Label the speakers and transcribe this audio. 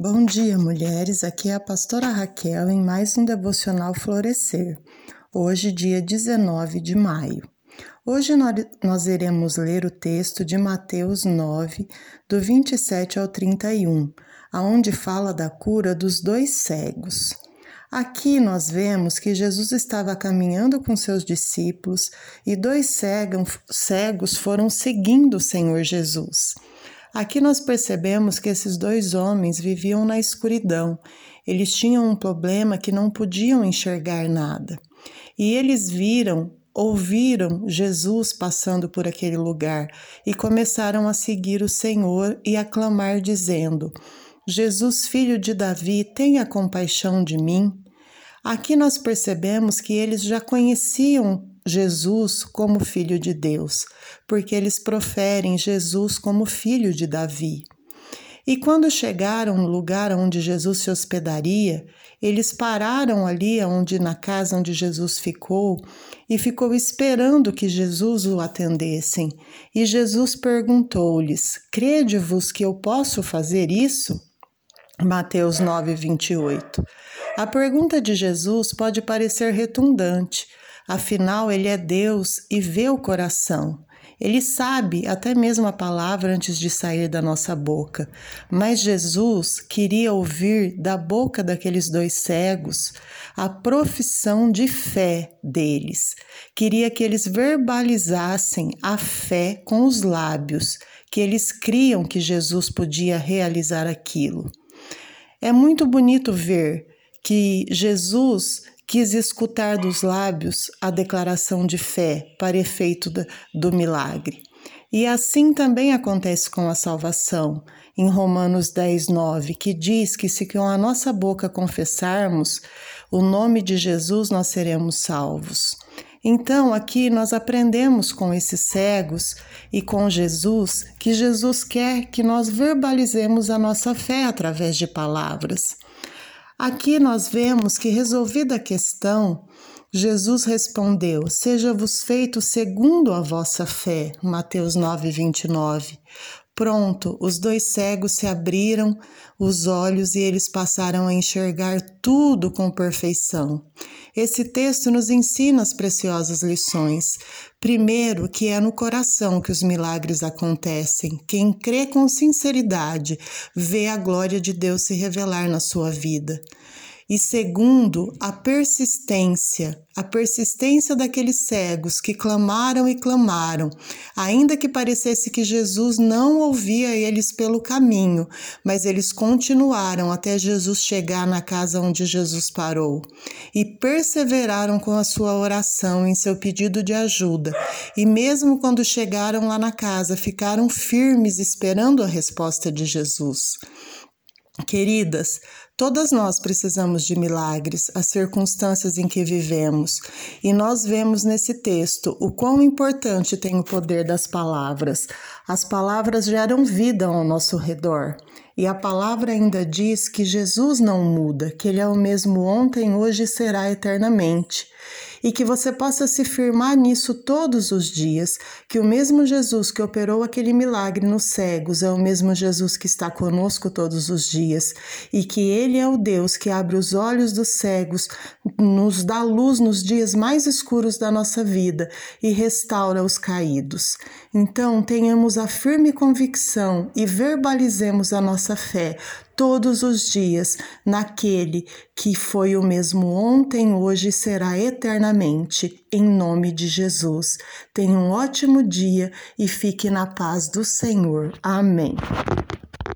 Speaker 1: Bom dia, mulheres. Aqui é a pastora Raquel em mais um devocional Florescer. Hoje, dia 19 de maio. Hoje nós iremos ler o texto de Mateus 9, do 27 ao 31, aonde fala da cura dos dois cegos. Aqui nós vemos que Jesus estava caminhando com seus discípulos e dois cegos foram seguindo o Senhor Jesus. Aqui nós percebemos que esses dois homens viviam na escuridão. Eles tinham um problema que não podiam enxergar nada. E eles viram, ouviram Jesus passando por aquele lugar e começaram a seguir o Senhor e a clamar, dizendo: Jesus, filho de Davi, tenha compaixão de mim. Aqui nós percebemos que eles já conheciam Jesus como filho de Deus, porque eles proferem Jesus como filho de Davi. E quando chegaram no lugar onde Jesus se hospedaria, eles pararam ali onde na casa onde Jesus ficou e ficou esperando que Jesus o atendessem. E Jesus perguntou-lhes: Crede-vos que eu posso fazer isso? Mateus 9, 28. A pergunta de Jesus pode parecer redundante, Afinal, ele é Deus e vê o coração. Ele sabe até mesmo a palavra antes de sair da nossa boca. Mas Jesus queria ouvir da boca daqueles dois cegos a profissão de fé deles. Queria que eles verbalizassem a fé com os lábios, que eles criam que Jesus podia realizar aquilo. É muito bonito ver que Jesus quis escutar dos lábios a declaração de fé para efeito do milagre. E assim também acontece com a salvação, em Romanos 10, 9, que diz que se com a nossa boca confessarmos o nome de Jesus, nós seremos salvos. Então, aqui nós aprendemos com esses cegos e com Jesus que Jesus quer que nós verbalizemos a nossa fé através de palavras. Aqui nós vemos que, resolvida a questão, Jesus respondeu: Seja-vos feito segundo a vossa fé. Mateus 9, 29. Pronto, os dois cegos se abriram os olhos e eles passaram a enxergar tudo com perfeição. Esse texto nos ensina as preciosas lições. Primeiro, que é no coração que os milagres acontecem. Quem crê com sinceridade vê a glória de Deus se revelar na sua vida e segundo, a persistência, a persistência daqueles cegos que clamaram e clamaram, ainda que parecesse que Jesus não ouvia eles pelo caminho, mas eles continuaram até Jesus chegar na casa onde Jesus parou e perseveraram com a sua oração em seu pedido de ajuda, e mesmo quando chegaram lá na casa, ficaram firmes esperando a resposta de Jesus. Queridas, todas nós precisamos de milagres, as circunstâncias em que vivemos, e nós vemos nesse texto o quão importante tem o poder das palavras. As palavras geram vida ao nosso redor. E a palavra ainda diz que Jesus não muda, que Ele é o mesmo ontem, hoje e será eternamente e que você possa se firmar nisso todos os dias, que o mesmo Jesus que operou aquele milagre nos cegos é o mesmo Jesus que está conosco todos os dias e que Ele é o Deus que abre os olhos dos cegos, nos dá luz nos dias mais escuros da nossa vida e restaura os caídos. Então, tenhamos a firme convicção e verbalizemos a nossa fé todos os dias naquele que foi o mesmo ontem, hoje e será eternamente, em nome de Jesus. Tenha um ótimo dia e fique na paz do Senhor. Amém.